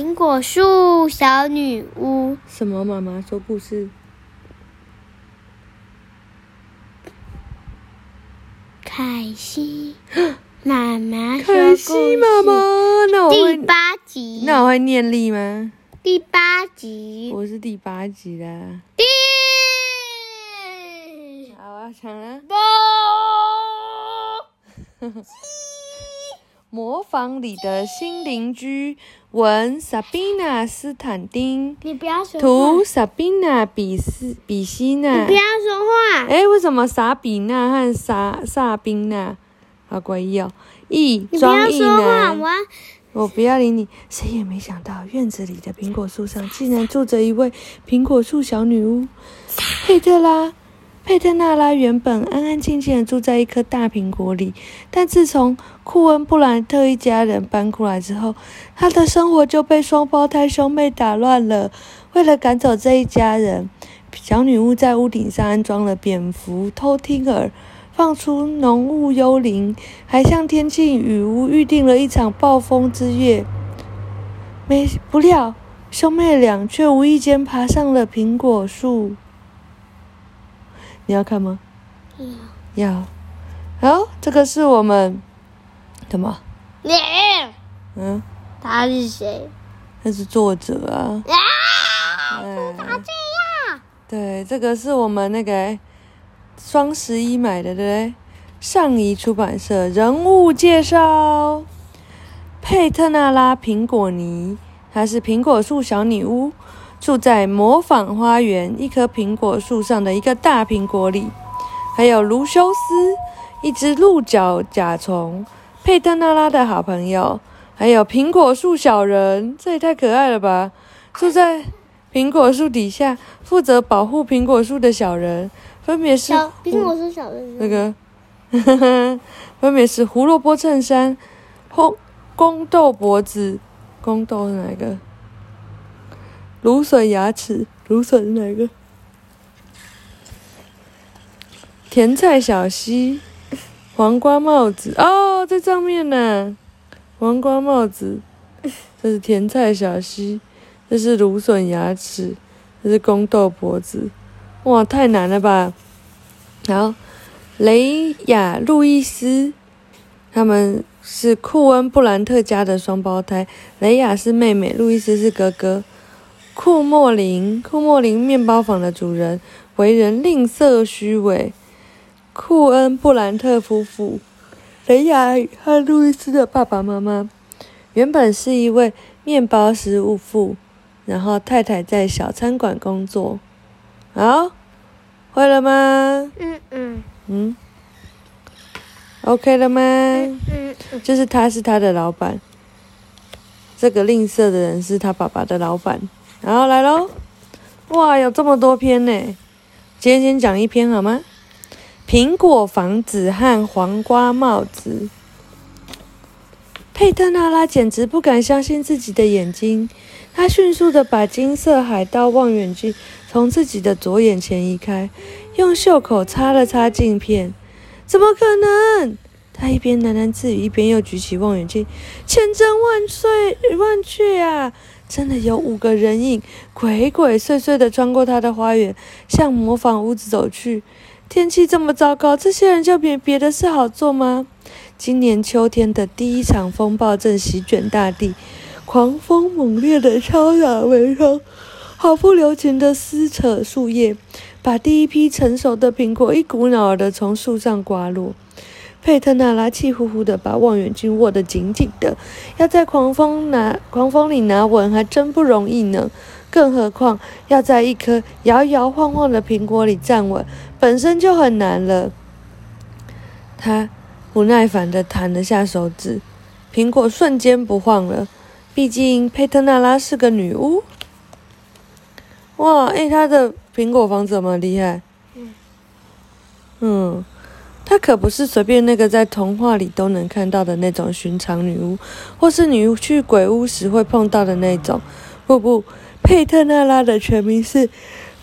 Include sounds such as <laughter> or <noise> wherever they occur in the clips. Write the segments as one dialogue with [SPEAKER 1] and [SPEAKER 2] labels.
[SPEAKER 1] 苹果树小女巫，
[SPEAKER 2] 什么？妈妈说故事。
[SPEAKER 1] 凯西 <gasps> 妈妈说
[SPEAKER 2] 凯西妈妈，那我会
[SPEAKER 1] 第八集，
[SPEAKER 2] 那我会念力吗？
[SPEAKER 1] 第八集，
[SPEAKER 2] 我是第八集啦。
[SPEAKER 1] 第
[SPEAKER 2] 好，我要抢了。<laughs>
[SPEAKER 1] 八
[SPEAKER 2] 模仿里的新邻居，文萨宾娜斯坦丁，
[SPEAKER 1] 你不要说
[SPEAKER 2] 图
[SPEAKER 1] 话，
[SPEAKER 2] 萨宾娜比斯比西娜
[SPEAKER 1] 你不。要说话。
[SPEAKER 2] 哎，为什么萨比娜和萨萨宾娜好诡异哦？译
[SPEAKER 1] 你不要
[SPEAKER 2] 庄译
[SPEAKER 1] 说话，
[SPEAKER 2] 男
[SPEAKER 1] 我，
[SPEAKER 2] 我不要理你。谁也没想到，院子里的苹果树上竟然住着一位苹果树小女巫佩特拉。佩特纳拉原本安安静静的住在一颗大苹果里，但自从库恩布兰特一家人搬过来之后，他的生活就被双胞胎兄妹打乱了。为了赶走这一家人，小女巫在屋顶上安装了蝙蝠、偷听耳，放出浓雾幽灵，还向天气雨屋预定了一场暴风之夜。没不料，兄妹俩却无意间爬上了苹果树。你要看吗？要。好，这个是我们什么？
[SPEAKER 1] 你
[SPEAKER 2] 嗯，
[SPEAKER 1] 他是谁？
[SPEAKER 2] 那是作者啊。
[SPEAKER 1] 啊！这样，
[SPEAKER 2] 对，这个是我们那个双十一买的，对不对？上仪出版社人物介绍：佩特纳拉苹果泥，她是苹果树小女巫，住在模仿花园一棵苹果树上的一个大苹果里。还有卢修斯，一只鹿角甲虫，佩特纳拉的好朋友。还有苹果树小人，这也太可爱了吧！住在苹果树底下，负责保护苹果树的小人，分别是
[SPEAKER 1] 小苹果树小人
[SPEAKER 2] 那个，<laughs> 分别是胡萝卜衬衫、红宫斗脖子、宫斗是哪一个？芦笋牙齿，芦笋是哪个？甜菜小溪，黄瓜帽子哦，在上面呢。黄瓜帽子，这是甜菜小溪，这是芦笋牙齿，这是宫豆脖子。哇，太难了吧！好，雷亚、路易斯，他们是库恩布兰特家的双胞胎。雷亚是妹妹，路易斯是哥哥。库莫林，库莫林面包房的主人，为人吝啬虚伪。库恩布兰特夫妇，雷亚和路易斯的爸爸妈妈，原本是一位面包师傅，然后太太在小餐馆工作。好，会了吗？
[SPEAKER 1] 嗯嗯
[SPEAKER 2] 嗯，OK 了吗？
[SPEAKER 1] 嗯嗯，
[SPEAKER 2] 就是他是他的老板，这个吝啬的人是他爸爸的老板。然后来喽，哇，有这么多篇呢！今天先讲一篇好吗？苹果房子和黄瓜帽子。佩特纳拉简直不敢相信自己的眼睛，她迅速的把金色海盗望远镜从自己的左眼前移开，用袖口擦了擦镜片。怎么可能？他一边喃喃自语，一边又举起望远镜。千真万岁万确啊！真的有五个人影，鬼鬼祟祟的穿过他的花园，向模仿屋子走去。天气这么糟糕，这些人就比别的事好做吗？今年秋天的第一场风暴正席卷大地，狂风猛烈的敲打门窗，毫不留情的撕扯树叶，把第一批成熟的苹果一股脑儿的从树上刮落。佩特纳拉气呼呼的把望远镜握得紧紧的，要在狂风拿狂风里拿稳还真不容易呢。更何况要在一颗摇摇晃晃的苹果里站稳，本身就很难了。他不耐烦地弹了下手指，苹果瞬间不晃了。毕竟佩特纳拉是个女巫。哇，诶，她的苹果房怎么厉害？嗯，她可不是随便那个在童话里都能看到的那种寻常女巫，或是你去鬼屋时会碰到的那种。不不，佩特纳拉的全名是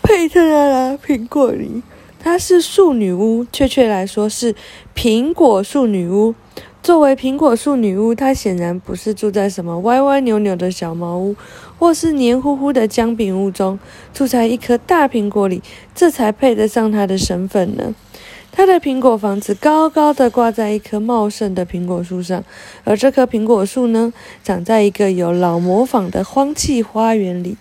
[SPEAKER 2] 佩特纳拉苹果梨，她是树女巫，确切来说是苹果树女巫。作为苹果树女巫，她显然不是住在什么歪歪扭扭的小茅屋，或是黏糊糊的姜饼屋中，住在一颗大苹果里，这才配得上她的身份呢。他的苹果房子高高的挂在一棵茂盛的苹果树上，而这棵苹果树呢，长在一个有老磨坊的荒弃花园里。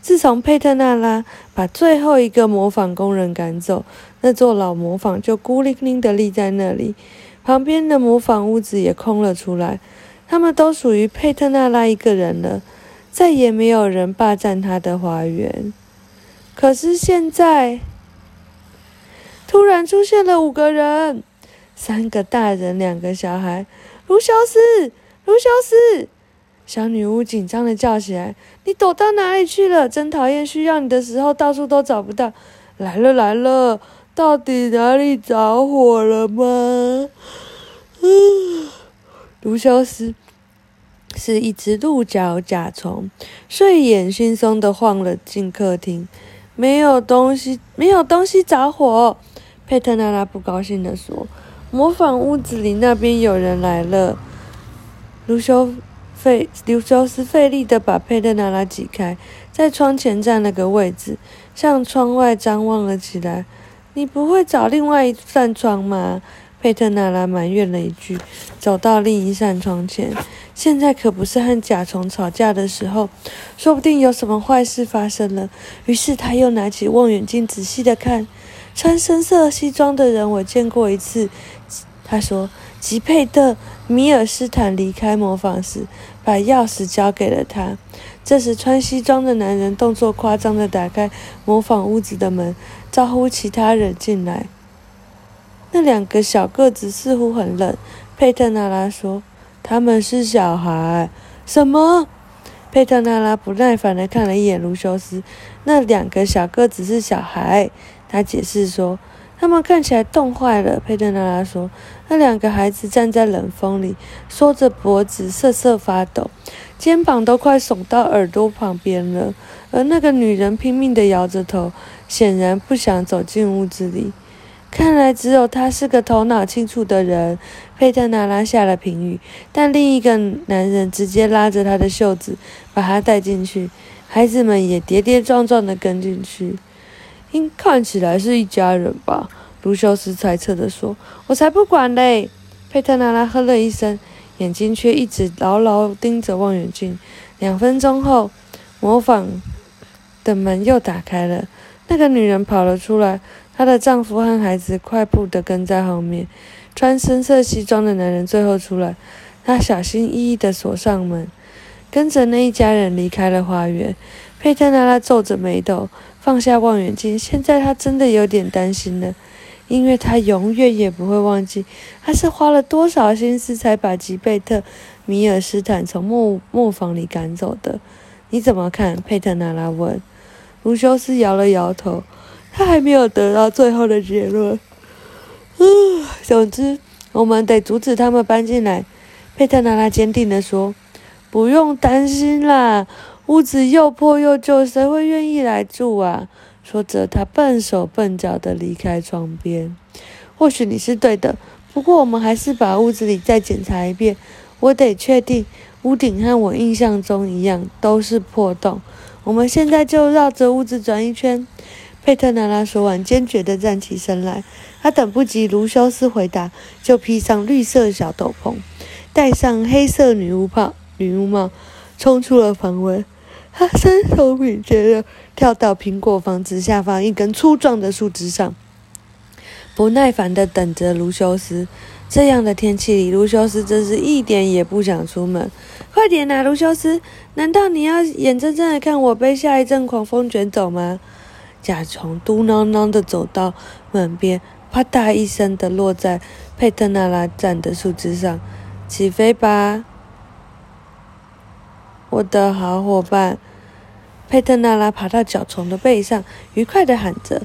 [SPEAKER 2] 自从佩特纳拉把最后一个模仿工人赶走，那座老磨坊就孤零零地立在那里。旁边的模仿屋子也空了出来，他们都属于佩特纳拉一个人了，再也没有人霸占他的花园。可是现在，突然出现了五个人，三个大人，两个小孩。卢修斯，卢修斯！小女巫紧张的叫起来：“你躲到哪里去了？真讨厌，需要你的时候到处都找不到。”来了，来了。到底哪里着火了吗？嗯，<sighs> 卢修斯是一只鹿角甲虫，睡眼惺忪的晃了进客厅。没有东西，没有东西着火。佩特娜拉不高兴地说：“模仿屋子里那边有人来了。”卢修费卢修斯费力地把佩特娜拉挤开，在窗前占了个位置，向窗外张望了起来。你不会找另外一扇窗吗？佩特纳拉埋怨了一句，走到另一扇窗前。现在可不是和甲虫吵架的时候，说不定有什么坏事发生了。于是他又拿起望远镜，仔细的看。穿深色西装的人，我见过一次。他说：“吉佩特·米尔斯坦离开模仿时，把钥匙交给了他。”这时，穿西装的男人动作夸张的打开模仿屋子的门。招呼其他人进来。那两个小个子似乎很冷。佩特纳拉说：“他们是小孩。”什么？佩特纳拉不耐烦地看了一眼卢修斯。那两个小个子是小孩。他解释说：“他们看起来冻坏了。”佩特纳拉说：“那两个孩子站在冷风里，缩着脖子瑟瑟发抖，肩膀都快耸到耳朵旁边了。而那个女人拼命地摇着头。”显然不想走进屋子里，看来只有他是个头脑清楚的人。佩特纳拉下了评语，但另一个男人直接拉着他的袖子，把他带进去。孩子们也跌跌撞撞地跟进去。应看起来是一家人吧？卢修斯猜测地说。“我才不管嘞！”佩特纳拉哼了一声，眼睛却一直牢牢盯着望远镜。两分钟后，模仿的门又打开了。那个女人跑了出来，她的丈夫和孩子快步地跟在后面。穿深色西装的男人最后出来，他小心翼翼地锁上门，跟着那一家人离开了花园。佩特娜拉皱着眉头，放下望远镜。现在他真的有点担心了，因为他永远也不会忘记，他是花了多少心思才把吉贝特·米尔斯坦从磨磨坊里赶走的。你怎么看？佩特娜拉问。卢修斯摇了摇头，他还没有得到最后的结论。嗯，总之，我们得阻止他们搬进来。佩特纳拉坚定地说：“不用担心啦，屋子又破又旧，谁会愿意来住啊？”说着，他笨手笨脚地离开窗边。或许你是对的，不过我们还是把屋子里再检查一遍。我得确定，屋顶和我印象中一样，都是破洞。我们现在就绕着屋子转一圈。佩特娜拉说完，坚决地站起身来。他等不及卢修斯回答，就披上绿色小斗篷，戴上黑色女巫帽，女巫帽，冲出了房门。他身手敏捷地跳到苹果房子下方一根粗壮的树枝上，不耐烦地等着卢修斯。这样的天气里，卢修斯真是一点也不想出门。快点啊，卢修斯！难道你要眼睁睁的看我被下一阵狂风卷走吗？甲虫嘟囔囔的走到门边，啪嗒一声的落在佩特纳拉站的树枝上。起飞吧，我的好伙伴！佩特纳拉爬到甲虫的背上，愉快的喊着：“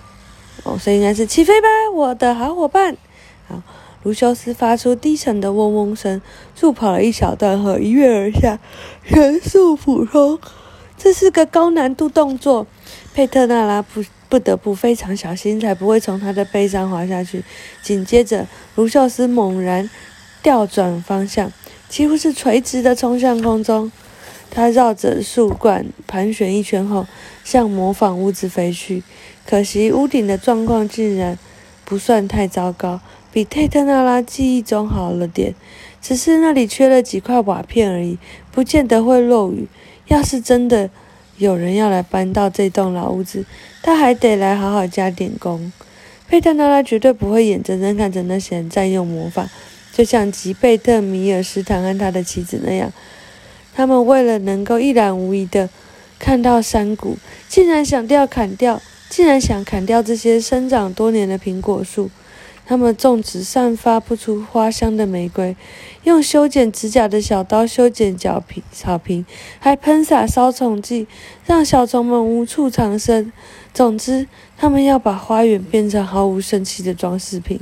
[SPEAKER 2] 哦，这应该是起飞吧，我的好伙伴！”好。卢修斯发出低沉的嗡嗡声，助跑了一小段后一跃而下，全速俯冲。这是个高难度动作，佩特纳拉不不得不非常小心，才不会从他的背上滑下去。紧接着，卢修斯猛然调转方向，几乎是垂直的冲向空中。他绕着树冠盘旋一圈后，向模仿屋子飞去。可惜屋顶的状况竟然不算太糟糕，比佩特纳拉记忆中好了点。只是那里缺了几块瓦片而已，不见得会漏雨。要是真的有人要来搬到这栋老屋子，他还得来好好加点工。佩特纳拉绝对不会眼睁睁看着那些人占用魔法，就像吉贝特米尔斯坦和他的妻子那样。他们为了能够一览无遗地看到山谷，竟然想掉砍掉，竟然想砍掉这些生长多年的苹果树。他们种植散发不出花香的玫瑰，用修剪指甲的小刀修剪脚皮草坪，还喷洒杀虫剂，让小虫们无处藏身。总之，他们要把花园变成毫无生气的装饰品。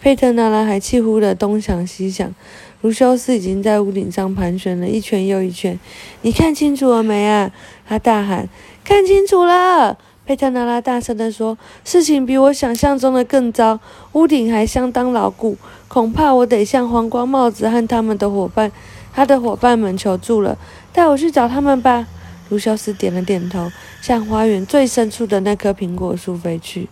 [SPEAKER 2] 佩特纳拉还气呼地东想西想，卢修斯已经在屋顶上盘旋了一圈又一圈。你看清楚了没啊？他大喊：“看清楚了！”佩特纳拉大声地说：“事情比我想象中的更糟，屋顶还相当牢固，恐怕我得向黄光帽子和他们的伙伴、他的伙伴们求助了。带我去找他们吧。”卢修斯点了点头，向花园最深处的那棵苹果树飞去。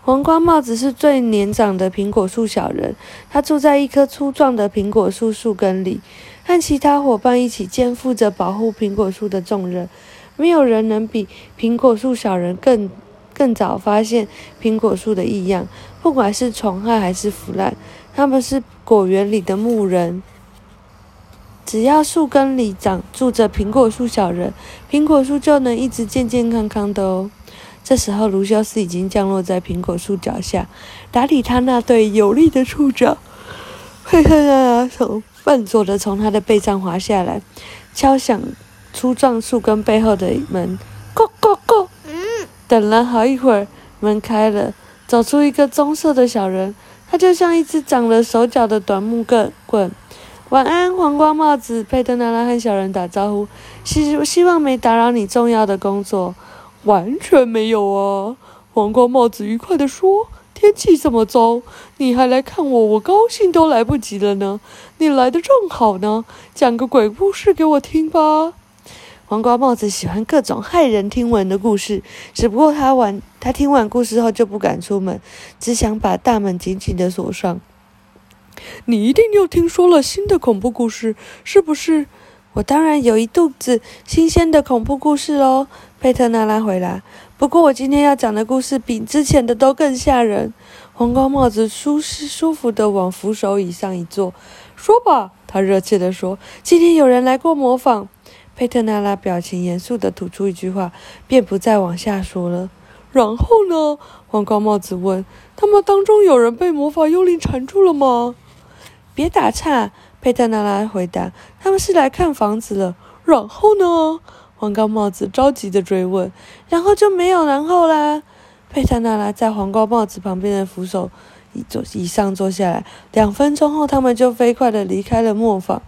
[SPEAKER 2] 黄光帽子是最年长的苹果树小人，他住在一棵粗壮的苹果树树根里，和其他伙伴一起肩负着保护苹果树的重任。没有人能比苹果树小人更更早发现苹果树的异样，不管是虫害还是腐烂，他们是果园里的牧人。只要树根里长住着苹果树小人，苹果树就能一直健健康康的哦。这时候，卢修斯已经降落在苹果树脚下，打理他那对有力的触角。佩特拉从笨拙地从他的背上滑下来，敲响。粗壮树根背后的门，咕咕咕。嗯。等了好一会儿，门开了，走出一个棕色的小人，他就像一只长了手脚的短木棍棍。晚安，黄瓜帽子。佩特纳拉和小人打招呼，希希望没打扰你重要的工作。完全没有啊，黄瓜帽子愉快地说。天气这么糟，你还来看我，我高兴都来不及了呢。你来的正好呢，讲个鬼故事给我听吧。黄瓜帽子喜欢各种骇人听闻的故事，只不过他完他听完故事后就不敢出门，只想把大门紧紧的锁上。你一定又听说了新的恐怖故事，是不是？我当然有一肚子新鲜的恐怖故事哦。佩特纳拉回答。不过我今天要讲的故事比之前的都更吓人。黄瓜帽子舒适舒服的往扶手椅上一坐，说吧，他热切地说，今天有人来过模仿。佩特娜拉表情严肃地吐出一句话，便不再往下说了。然后呢？黄高帽子问。他们当中有人被魔法幽灵缠住了吗？别打岔！佩特娜拉回答。他们是来看房子了。然后呢？黄高帽子着急地追问。然后就没有然后啦。佩特娜拉在黄高帽子旁边的扶手椅坐椅上坐下来。两分钟后，他们就飞快地离开了磨坊。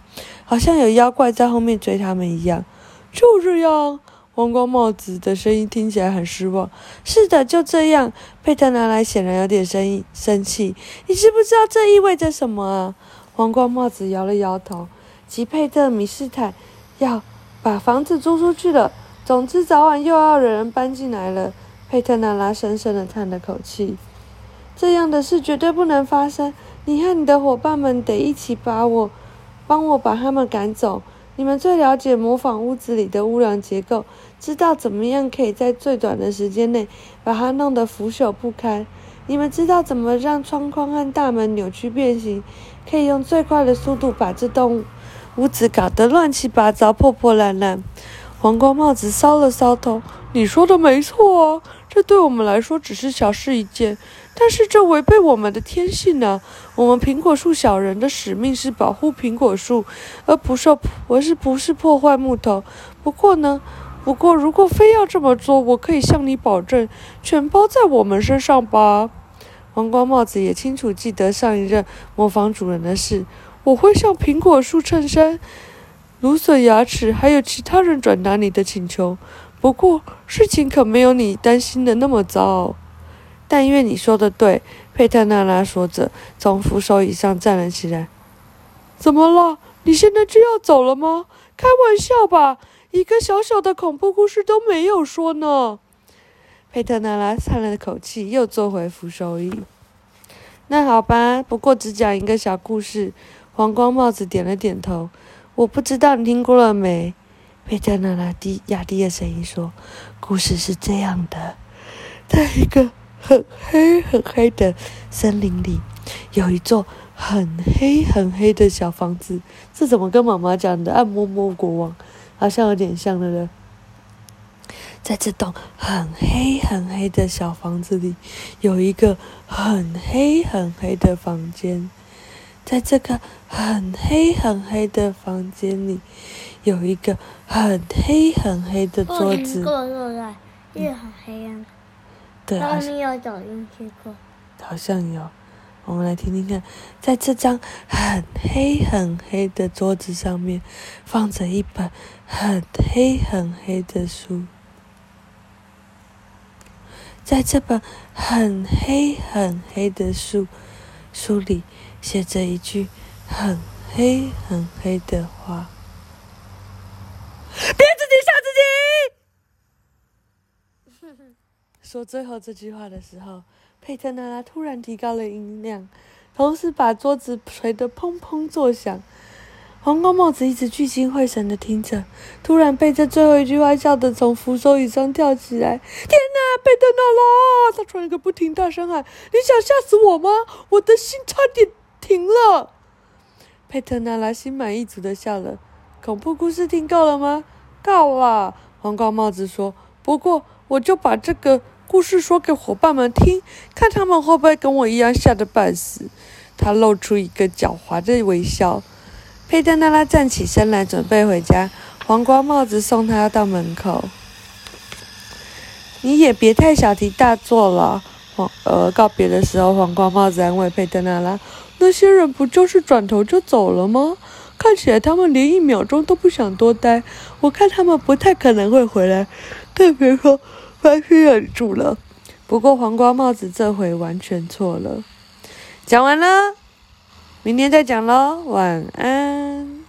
[SPEAKER 2] 好像有妖怪在后面追他们一样，就这样。黄光帽子的声音听起来很失望。是的，就这样。佩特拿来显然有点生生气。你知不知道这意味着什么啊？黄光帽子摇了摇头。吉佩特米斯坦要把房子租出去了。总之，早晚又要有人搬进来了。佩特纳拉深深的叹了口气。这样的事绝对不能发生。你和你的伙伴们得一起把我。帮我把他们赶走。你们最了解模仿屋子里的屋梁结构，知道怎么样可以在最短的时间内把它弄得腐朽不堪。你们知道怎么让窗框和大门扭曲变形，可以用最快的速度把这栋屋子搞得乱七八糟、破破烂烂。黄光帽子搔了搔头：“你说的没错啊，这对我们来说只是小事一件。”但是这违背我们的天性呢？我们苹果树小人的使命是保护苹果树，而不受，而是不是破坏木头。不过呢，不过如果非要这么做，我可以向你保证，全包在我们身上吧。黄光帽子也清楚记得上一任磨坊主人的事。我会向苹果树衬衫、芦笋牙齿还有其他人转达你的请求。不过事情可没有你担心的那么糟。但愿你说的对，佩特娜拉说着，从扶手椅上站了起来。怎么了？你现在就要走了吗？开玩笑吧，一个小小的恐怖故事都没有说呢。佩特娜拉叹了口气，又坐回扶手椅。那好吧，不过只讲一个小故事。黄光帽子点了点头。我不知道你听过了没？佩特娜拉低压低的声音说：“故事是这样的，在一个很黑很黑的森林里，有一座很黑很黑的小房子。这怎么跟妈妈讲的《按摩摸国王》好像有点像了呢？在这栋很黑很黑的小房子里，有一个很黑很黑的房间。在这个很黑很黑的房间里，有一个很黑很黑的桌子。
[SPEAKER 1] 过对不对？也很黑暗。
[SPEAKER 2] 对，好
[SPEAKER 1] 他
[SPEAKER 2] 像
[SPEAKER 1] 们有走进去过。
[SPEAKER 2] 好像有。我们来听听看，在这张很黑很黑的桌子上面，放着一本很黑很黑的书。在这本很黑很黑的书书里，写着一句很黑很黑的话：“别自己吓自己。”说最后这句话的时候，佩特娜拉突然提高了音量，同时把桌子捶得砰砰作响。黄光帽子一直聚精会神的听着，突然被这最后一句话笑得从扶手椅上跳起来。天哪，佩特娜拉！他传个不停，大声喊：“你想吓死我吗？我的心差点停了。”佩特娜拉心满意足的笑了。恐怖故事听够了吗？够了。黄光帽子说：“不过我就把这个故事说给伙伴们听，看他们会不会跟我一样吓得半死。”他露出一个狡猾的微笑。佩德娜拉站起身来，准备回家。黄瓜帽子送他到门口。你也别太小题大做了。黄呃，告别的时候，黄瓜帽子安慰佩德娜拉：“那些人不就是转头就走了吗？看起来他们连一秒钟都不想多待。我看他们不太可能会回来，更别说还是忍住了。”不过黄瓜帽子这回完全错了。讲完了。明天再讲喽，晚安。